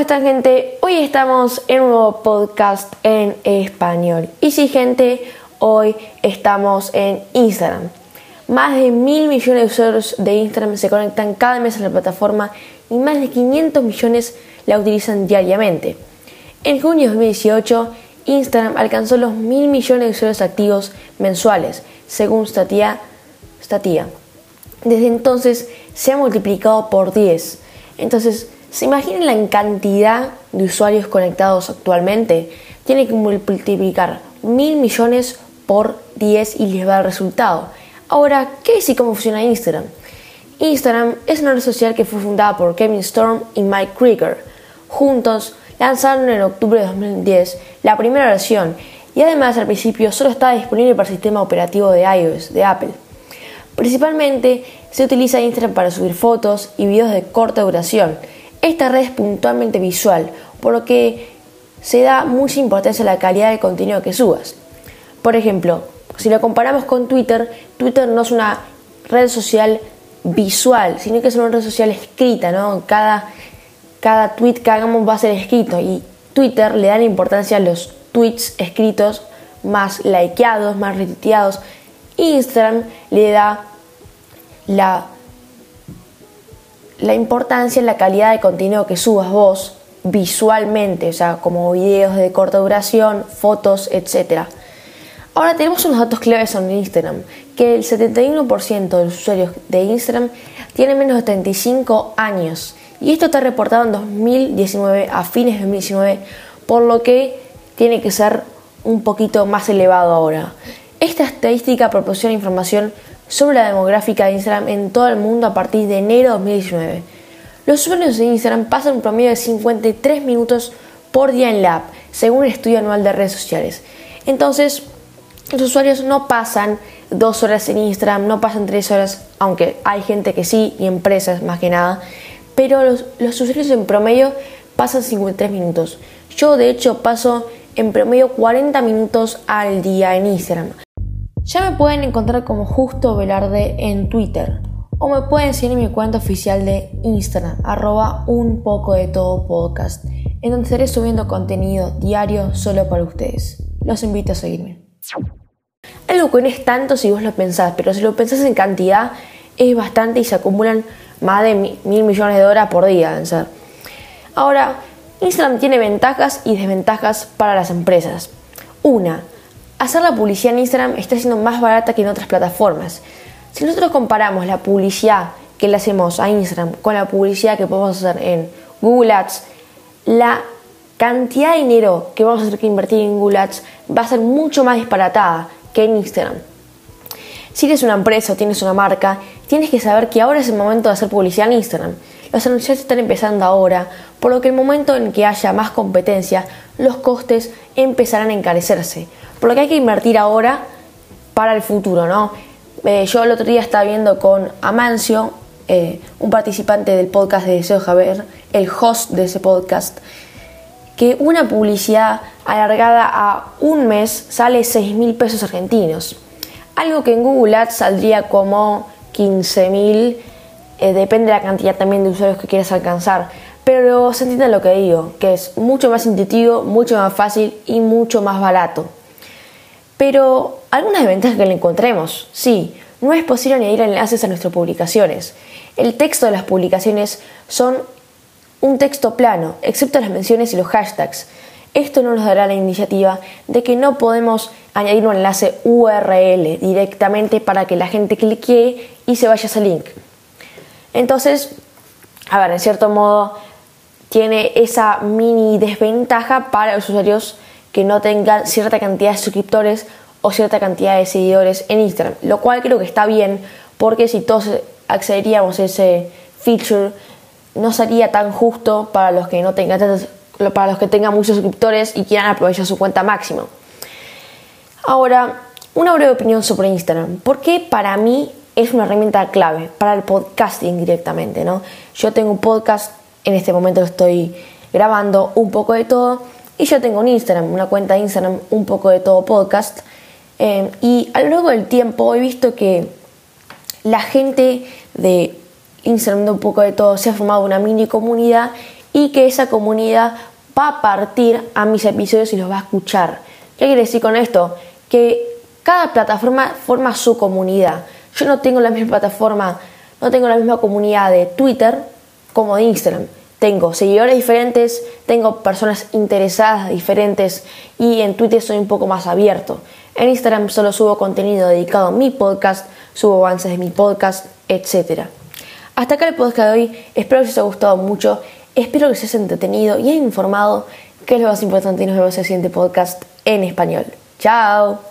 están gente? Hoy estamos en un nuevo podcast en español. Y sí gente, hoy estamos en Instagram. Más de mil millones de usuarios de Instagram se conectan cada mes a la plataforma y más de 500 millones la utilizan diariamente. En junio de 2018, Instagram alcanzó los mil millones de usuarios activos mensuales, según Statia. Statia. Desde entonces se ha multiplicado por 10. Entonces, ¿se imaginan la cantidad de usuarios conectados actualmente? Tiene que multiplicar mil millones por 10 y les va el resultado. Ahora, ¿qué es y cómo funciona Instagram? Instagram es una red social que fue fundada por Kevin Storm y Mike Krieger. Juntos lanzaron en octubre de 2010 la primera versión y además al principio solo estaba disponible para el sistema operativo de iOS de Apple. Principalmente se utiliza Instagram para subir fotos y videos de corta duración. Esta red es puntualmente visual, por lo que se da mucha importancia a la calidad del contenido que subas. Por ejemplo, si lo comparamos con Twitter, Twitter no es una red social visual, sino que es una red social escrita, ¿no? Cada, cada tweet que hagamos va a ser escrito y Twitter le da la importancia a los tweets escritos más likeados, más retuiteados. Instagram le da la, la importancia en la calidad de contenido que subas vos visualmente, o sea, como videos de corta duración, fotos, etcétera. Ahora tenemos unos datos claves sobre Instagram, que el 71% de los usuarios de Instagram tienen menos de 35 años. Y esto está reportado en 2019, a fines de 2019, por lo que tiene que ser un poquito más elevado ahora. Esta estadística proporciona información sobre la demográfica de Instagram en todo el mundo a partir de enero de 2019. Los usuarios de Instagram pasan un promedio de 53 minutos por día en la app, según el estudio anual de redes sociales. Entonces, los usuarios no pasan dos horas en Instagram, no pasan tres horas, aunque hay gente que sí y empresas más que nada, pero los, usuarios en promedio pasan 53 minutos. Yo de hecho paso en promedio 40 minutos al día en Instagram. Ya me pueden encontrar como Justo Velarde en Twitter o me pueden seguir en mi cuenta oficial de Instagram, arroba un poco de todo podcast, en donde estaré subiendo contenido diario solo para ustedes. Los invito a seguirme. Algo que no es tanto si vos lo pensás, pero si lo pensás en cantidad es bastante y se acumulan más de mil millones de horas por día. Ahora, Instagram tiene ventajas y desventajas para las empresas. Una, hacer la publicidad en Instagram está siendo más barata que en otras plataformas. Si nosotros comparamos la publicidad que le hacemos a Instagram con la publicidad que podemos hacer en Google Ads, la cantidad de dinero que vamos a tener que invertir en Google Ads va a ser mucho más disparatada que en Instagram. Si eres una empresa o tienes una marca, tienes que saber que ahora es el momento de hacer publicidad en Instagram. Los anuncios están empezando ahora, por lo que el momento en que haya más competencia, los costes empezarán a encarecerse. Por lo que hay que invertir ahora para el futuro, ¿no? Eh, yo el otro día estaba viendo con Amancio, eh, un participante del podcast de Deseo Javier, el host de ese podcast, que una publicidad alargada a un mes sale 6 mil pesos argentinos. Algo que en Google Ads saldría como 15 mil, eh, depende de la cantidad también de usuarios que quieras alcanzar. Pero se entiende lo que digo, que es mucho más intuitivo, mucho más fácil y mucho más barato. Pero algunas desventajas que le encontremos, sí, no es posible añadir enlaces a nuestras publicaciones. El texto de las publicaciones son un texto plano, excepto las menciones y los hashtags. Esto no nos dará la iniciativa de que no podemos añadir un enlace URL directamente para que la gente clique y se vaya a ese link. Entonces, a ver, en cierto modo, tiene esa mini desventaja para los usuarios que no tengan cierta cantidad de suscriptores o cierta cantidad de seguidores en Instagram, lo cual creo que está bien porque si todos accederíamos a ese feature no sería tan justo para los que no tengan para los que tengan muchos suscriptores y quieran aprovechar su cuenta máximo. Ahora, una breve opinión sobre Instagram. Porque para mí es una herramienta clave para el podcasting directamente, ¿no? Yo tengo un podcast, en este momento estoy grabando un poco de todo y yo tengo un Instagram, una cuenta de Instagram un poco de todo podcast. Eh, y a lo largo del tiempo he visto que la gente de Instagram de un poco de todo, se ha formado una mini comunidad y que esa comunidad va a partir a mis episodios y los va a escuchar. ¿Qué quiere decir con esto? Que cada plataforma forma su comunidad. Yo no tengo la misma plataforma, no tengo la misma comunidad de Twitter como de Instagram. Tengo seguidores diferentes, tengo personas interesadas diferentes y en Twitter soy un poco más abierto. En Instagram solo subo contenido dedicado a mi podcast, subo avances de mi podcast, etc. Hasta acá el podcast de hoy, espero que os haya gustado mucho, espero que os haya entretenido y informado, que es lo más importante y nos vemos en el siguiente podcast en español. Chao.